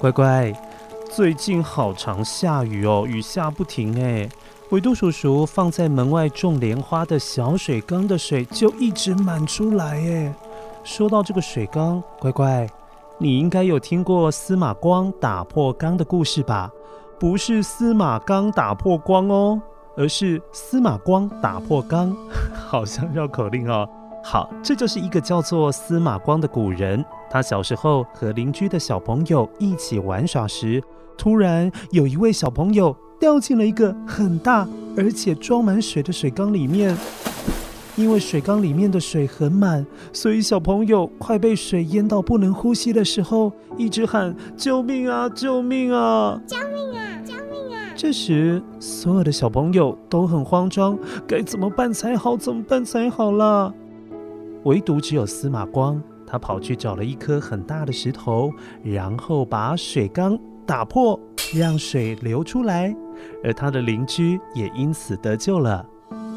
乖乖，最近好常下雨哦，雨下不停哎。维多叔叔放在门外种莲花的小水缸的水就一直满出来哎。说到这个水缸，乖乖，你应该有听过司马光打破缸的故事吧？不是司马刚打破光哦，而是司马光打破缸，好像绕口令哦。好，这就是一个叫做司马光的古人。他小时候和邻居的小朋友一起玩耍时，突然有一位小朋友掉进了一个很大而且装满水的水缸里面。因为水缸里面的水很满，所以小朋友快被水淹到不能呼吸的时候，一直喊：“救命啊！救命啊！救命啊！救命啊！”这时，所有的小朋友都很慌张，该怎么办才好？怎么办才好啦？唯独只有司马光，他跑去找了一颗很大的石头，然后把水缸打破，让水流出来，而他的邻居也因此得救了。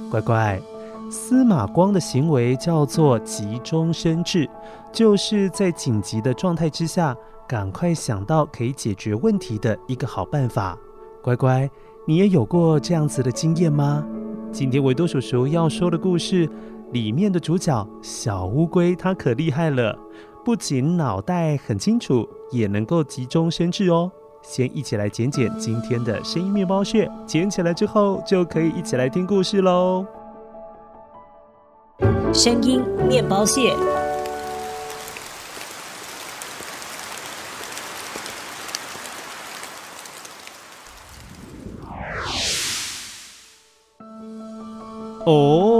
乖乖，司马光的行为叫做急中生智，就是在紧急的状态之下，赶快想到可以解决问题的一个好办法。乖乖，你也有过这样子的经验吗？今天维多叔叔要说的故事。里面的主角小乌龟，它可厉害了，不仅脑袋很清楚，也能够急中生智哦。先一起来捡捡今天的声音面包屑，捡起来之后就可以一起来听故事喽。声音面包屑。哦，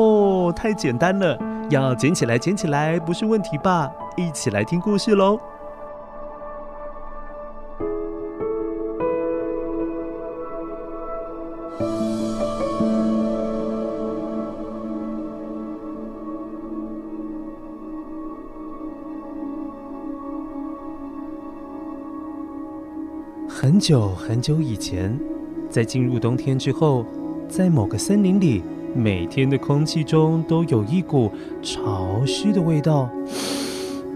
太简单了，要捡起来，捡起来不是问题吧？一起来听故事喽。很久很久以前，在进入冬天之后，在某个森林里。每天的空气中都有一股潮湿的味道。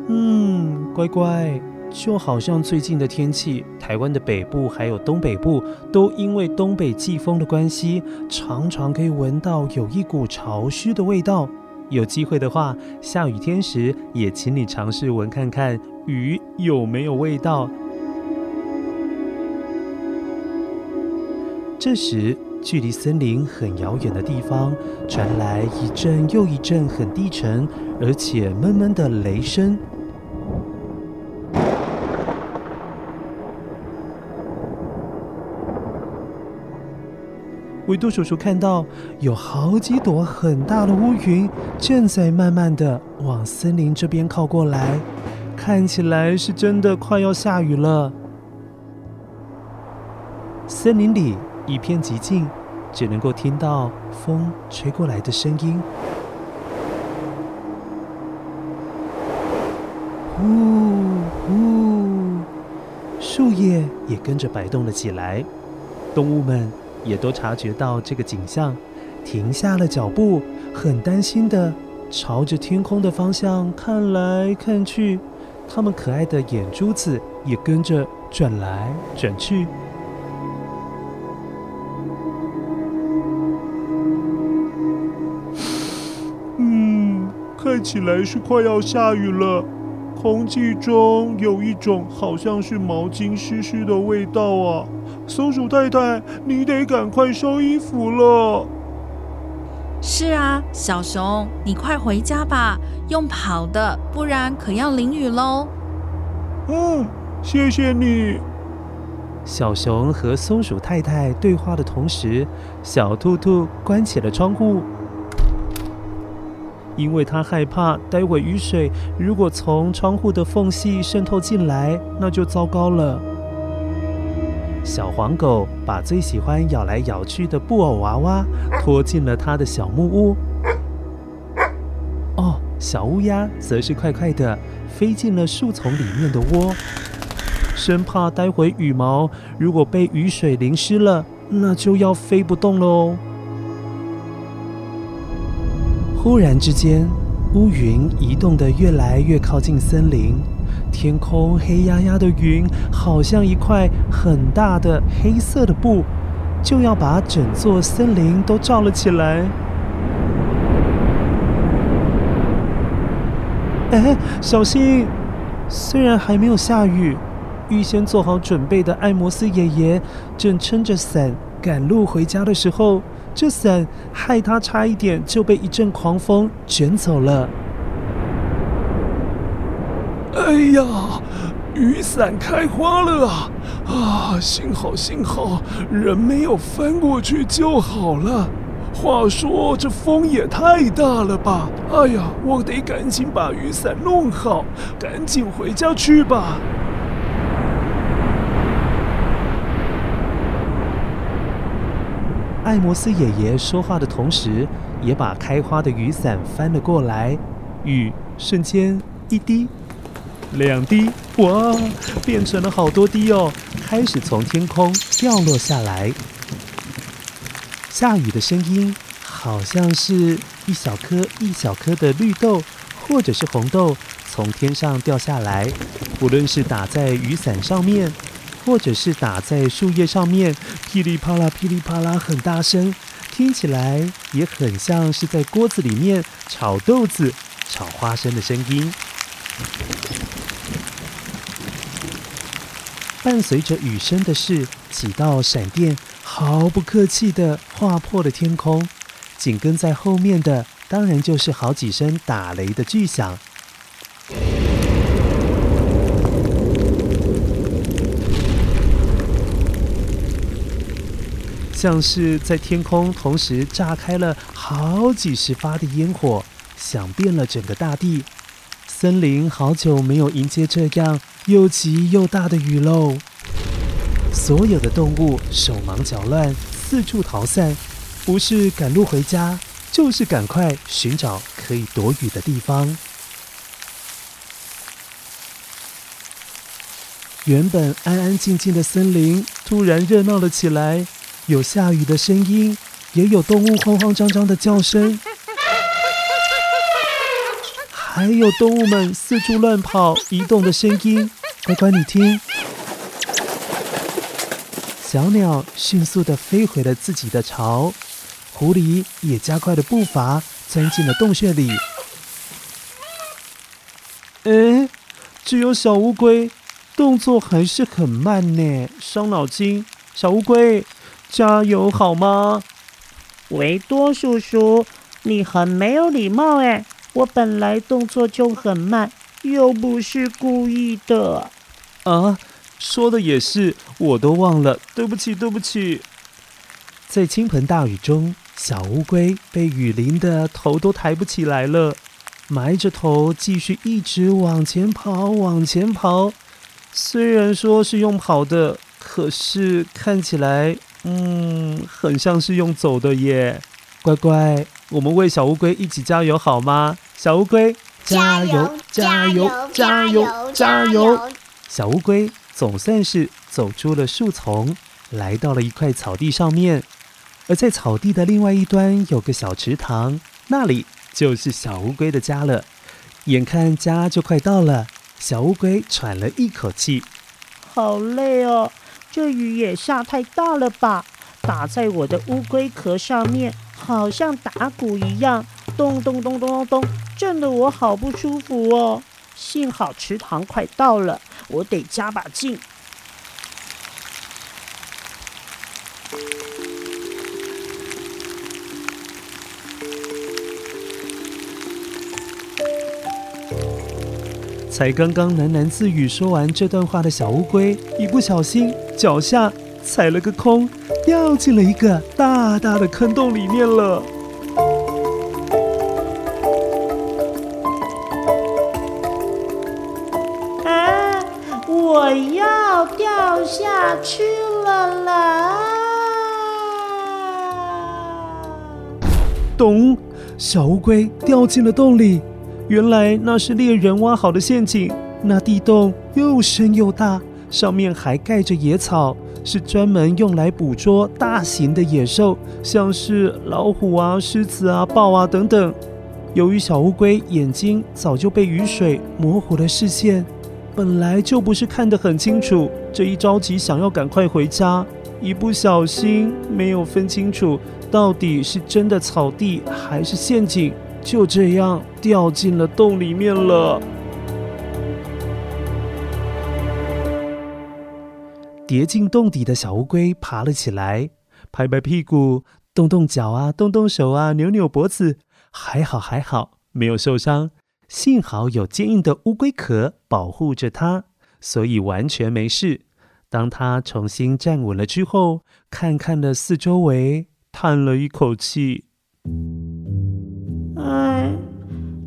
嗯，乖乖，就好像最近的天气，台湾的北部还有东北部都因为东北季风的关系，常常可以闻到有一股潮湿的味道。有机会的话，下雨天时也请你尝试闻看看雨有没有味道。这时。距离森林很遥远的地方，传来一阵又一阵很低沉而且闷闷的雷声。维多叔叔看到有好几朵很大的乌云正在慢慢的往森林这边靠过来，看起来是真的快要下雨了。森林里。一片寂静，只能够听到风吹过来的声音。呼呼，树叶也跟着摆动了起来。动物们也都察觉到这个景象，停下了脚步，很担心的朝着天空的方向看来看去。它们可爱的眼珠子也跟着转来转去。看起来是快要下雨了。空气中有一种好像是毛巾湿湿的味道啊！松鼠太太，你得赶快收衣服了。是啊，小熊，你快回家吧，用跑的，不然可要淋雨喽。嗯，谢谢你。小熊和松鼠太太对话的同时，小兔兔关起了窗户。因为他害怕，待会雨水如果从窗户的缝隙渗透进来，那就糟糕了。小黄狗把最喜欢咬来咬去的布偶娃娃拖进了他的小木屋。哦，小乌鸦则是快快地飞进了树丛里面的窝，生怕待会羽毛如果被雨水淋湿了，那就要飞不动喽。忽然之间，乌云移动的越来越靠近森林，天空黑压压的云，好像一块很大的黑色的布，就要把整座森林都罩了起来。哎，小心！虽然还没有下雨，预先做好准备的艾摩斯爷爷正撑着伞赶路回家的时候。这伞害他差一点就被一阵狂风卷走了。哎呀，雨伞开花了啊！啊，幸好幸好人没有翻过去就好了。话说这风也太大了吧！哎呀，我得赶紧把雨伞弄好，赶紧回家去吧。艾摩斯爷爷说话的同时，也把开花的雨伞翻了过来。雨瞬间一滴、两滴，哇，变成了好多滴哦，开始从天空掉落下来。下雨的声音，好像是一小颗一小颗的绿豆，或者是红豆从天上掉下来，不论是打在雨伞上面。或者是打在树叶上面，噼里啪啦，噼里啪啦，很大声，听起来也很像是在锅子里面炒豆子、炒花生的声音。伴随着雨声的是几道闪电，毫不客气地划破了天空。紧跟在后面的，当然就是好几声打雷的巨响。像是在天空同时炸开了好几十发的烟火，响遍了整个大地。森林好久没有迎接这样又急又大的雨喽。所有的动物手忙脚乱，四处逃散，不是赶路回家，就是赶快寻找可以躲雨的地方。原本安安静静的森林，突然热闹了起来。有下雨的声音，也有动物慌慌张张的叫声，还有动物们四处乱跑、移动的声音。乖乖，你听，小鸟迅速地飞回了自己的巢，狐狸也加快了步伐，钻进了洞穴里。哎，只有小乌龟动作还是很慢呢，伤脑筋。小乌龟。加油好吗？维多叔叔，你很没有礼貌哎！我本来动作就很慢，又不是故意的。啊，说的也是，我都忘了，对不起，对不起。在倾盆大雨中，小乌龟被雨淋得头都抬不起来了，埋着头继续一直往前跑，往前跑。虽然说是用跑的，可是看起来……嗯，很像是用走的耶，乖乖，我们为小乌龟一起加油好吗？小乌龟，加油，加油，加油，加油！小乌龟总算是走出了树丛，来到了一块草地上面。而在草地的另外一端有个小池塘，那里就是小乌龟的家了。眼看家就快到了，小乌龟喘了一口气，好累哦，这雨也下太大了吧？打在我的乌龟壳上面，好像打鼓一样，咚咚咚咚咚咚，震得我好不舒服哦。幸好池塘快到了，我得加把劲。才刚刚喃喃自语说完这段话的小乌龟，一不小心脚下踩了个空，掉进了一个大大的坑洞里面了。啊！我要掉下去了啦！咚！小乌龟掉进了洞里。原来那是猎人挖好的陷阱，那地洞又深又大，上面还盖着野草，是专门用来捕捉大型的野兽，像是老虎啊、狮子啊、豹啊等等。由于小乌龟眼睛早就被雨水模糊了视线，本来就不是看得很清楚，这一着急想要赶快回家，一不小心没有分清楚到底是真的草地还是陷阱。就这样掉进了洞里面了。跌进洞底的小乌龟爬了起来，拍拍屁股，动动脚啊，动动手啊，扭扭脖子，还好还好，没有受伤。幸好有坚硬的乌龟壳保护着它，所以完全没事。当它重新站稳了之后，看看了四周围，叹了一口气。哎，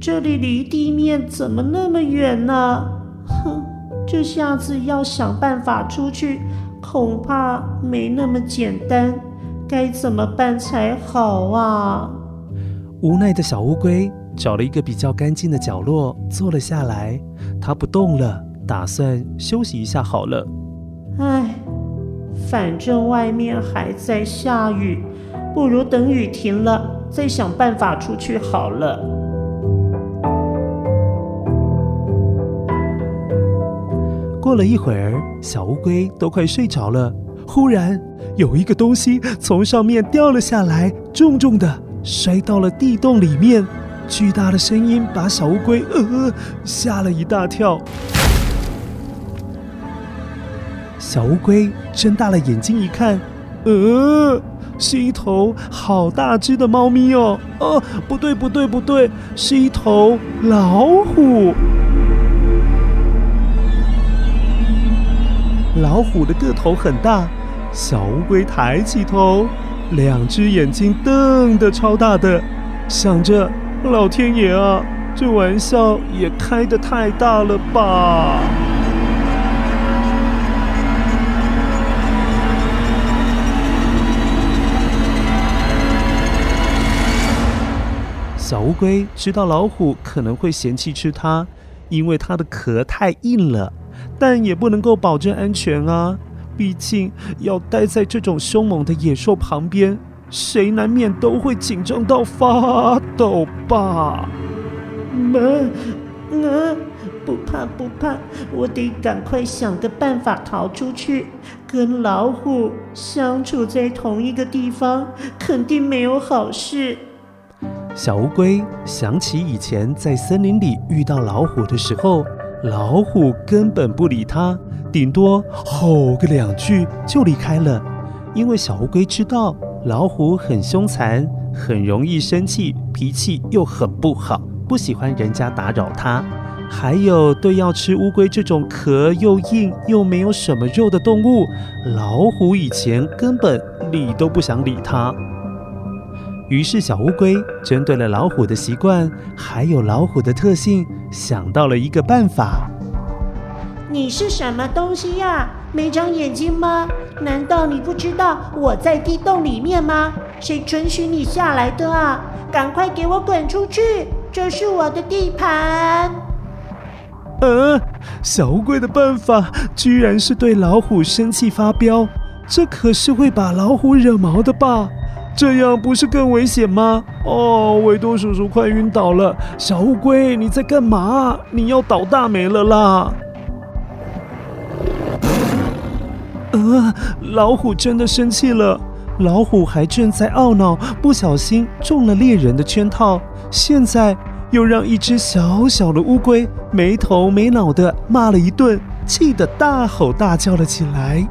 这里离地面怎么那么远呢？哼，这下子要想办法出去，恐怕没那么简单。该怎么办才好啊？无奈的小乌龟找了一个比较干净的角落坐了下来，它不动了，打算休息一下好了。哎，反正外面还在下雨，不如等雨停了。再想办法出去好了。过了一会儿，小乌龟都快睡着了。忽然，有一个东西从上面掉了下来，重重的摔到了地洞里面。巨大的声音把小乌龟呃吓了一大跳。小乌龟睁大了眼睛一看，呃。是一头好大只的猫咪哦！哦，不对不对不对，是一头老虎。老虎的个头很大，小乌龟抬起头，两只眼睛瞪得超大的，想着：老天爷啊，这玩笑也开得太大了吧！小乌龟知道老虎可能会嫌弃吃它，因为它的壳太硬了，但也不能够保证安全啊。毕竟要待在这种凶猛的野兽旁边，谁难免都会紧张到发抖吧？妈，啊，不怕不怕，我得赶快想个办法逃出去。跟老虎相处在同一个地方，肯定没有好事。小乌龟想起以前在森林里遇到老虎的时候，老虎根本不理它，顶多吼个两句就离开了。因为小乌龟知道老虎很凶残，很容易生气，脾气又很不好，不喜欢人家打扰它。还有对要吃乌龟这种壳又硬又没有什么肉的动物，老虎以前根本理都不想理它。于是，小乌龟针对了老虎的习惯，还有老虎的特性，想到了一个办法。你是什么东西呀？没长眼睛吗？难道你不知道我在地洞里面吗？谁准许你下来的啊？赶快给我滚出去！这是我的地盘。呃，小乌龟的办法居然是对老虎生气发飙，这可是会把老虎惹毛的吧？这样不是更危险吗？哦，维多叔叔快晕倒了！小乌龟，你在干嘛？你要倒大霉了啦！呃，老虎真的生气了。老虎还正在懊恼，不小心中了猎人的圈套，现在又让一只小小的乌龟没头没脑的骂了一顿，气得大吼大叫了起来。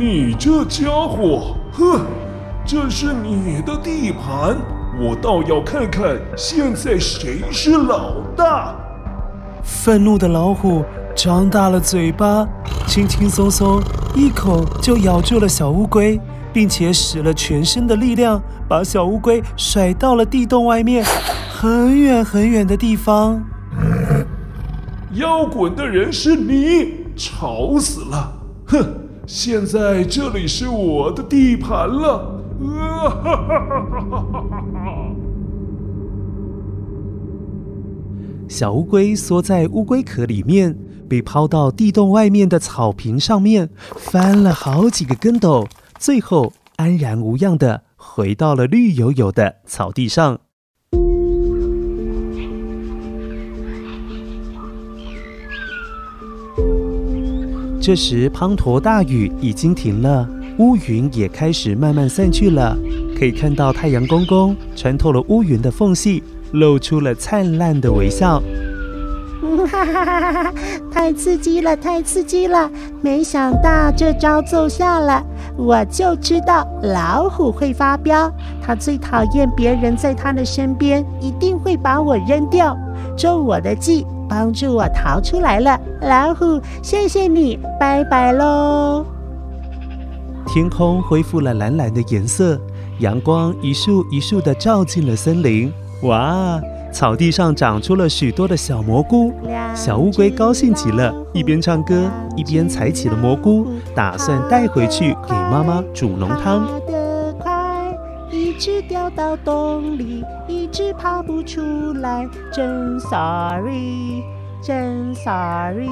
你这家伙，哼！这是你的地盘，我倒要看看现在谁是老大。愤怒的老虎张大了嘴巴，轻轻松松一口就咬住了小乌龟，并且使了全身的力量，把小乌龟甩到了地洞外面，很远很远的地方。要滚的人是你，吵死了！哼！现在这里是我的地盘了！啊哈哈哈哈哈！小乌龟缩在乌龟壳里面，被抛到地洞外面的草坪上面，翻了好几个跟斗，最后安然无恙的回到了绿油油的草地上。这时，滂沱大雨已经停了，乌云也开始慢慢散去了。可以看到太阳公公穿透了乌云的缝隙，露出了灿烂的微笑。哈哈哈哈！太刺激了，太刺激了！没想到这招奏效了，我就知道老虎会发飙，他最讨厌别人在他的身边，一定会把我扔掉。中我的计。帮助我逃出来了，老虎，谢谢你，拜拜喽！天空恢复了蓝蓝的颜色，阳光一束一束的照进了森林。哇，草地上长出了许多的小蘑菇，小乌龟高兴极了，一边唱歌一边采起了蘑菇，打算带回去给妈妈煮浓汤。一直掉到洞里，一直爬不出来，真 sorry，真 sorry。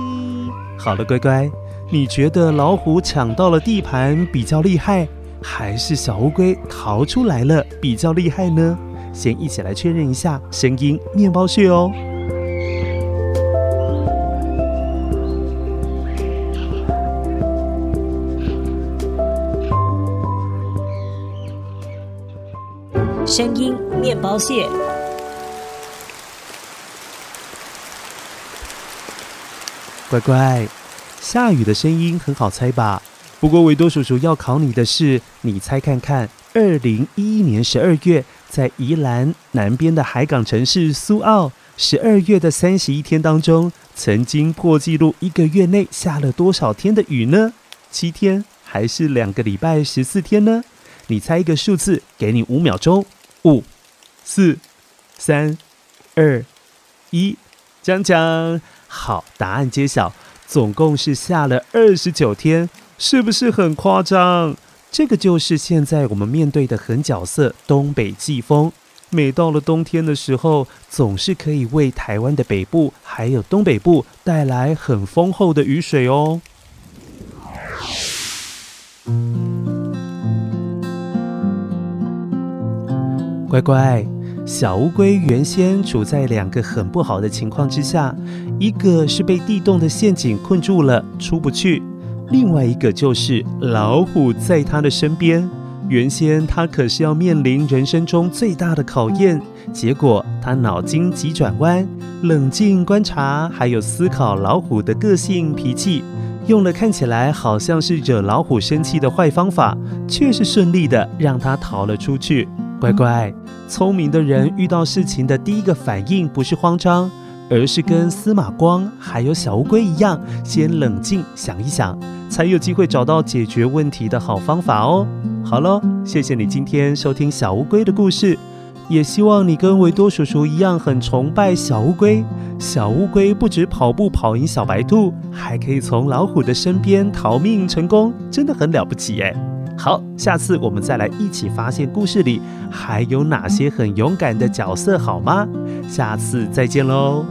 好了，乖乖，你觉得老虎抢到了地盘比较厉害，还是小乌龟逃出来了比较厉害呢？先一起来确认一下声音面包屑哦。声音面包屑，乖乖，下雨的声音很好猜吧？不过维多叔叔要考你的是，你猜看看，二零一一年十二月，在宜兰南边的海港城市苏澳，十二月的三十一天当中，曾经破纪录一个月内下了多少天的雨呢？七天还是两个礼拜十四天呢？你猜一个数字，给你五秒钟。五、四、三、二、一，讲讲。好，答案揭晓，总共是下了二十九天，是不是很夸张？这个就是现在我们面对的狠角色——东北季风。每到了冬天的时候，总是可以为台湾的北部还有东北部带来很丰厚的雨水哦。乖乖，小乌龟原先处在两个很不好的情况之下，一个是被地洞的陷阱困住了，出不去；另外一个就是老虎在它的身边。原先它可是要面临人生中最大的考验，结果它脑筋急转弯，冷静观察，还有思考老虎的个性脾气，用了看起来好像是惹老虎生气的坏方法，却是顺利的让它逃了出去。乖乖，聪明的人遇到事情的第一个反应不是慌张，而是跟司马光还有小乌龟一样，先冷静想一想，才有机会找到解决问题的好方法哦。好了，谢谢你今天收听小乌龟的故事，也希望你跟维多叔叔一样很崇拜小乌龟。小乌龟不止跑步跑赢小白兔，还可以从老虎的身边逃命成功，真的很了不起耶。好，下次我们再来一起发现故事里还有哪些很勇敢的角色，好吗？下次再见喽。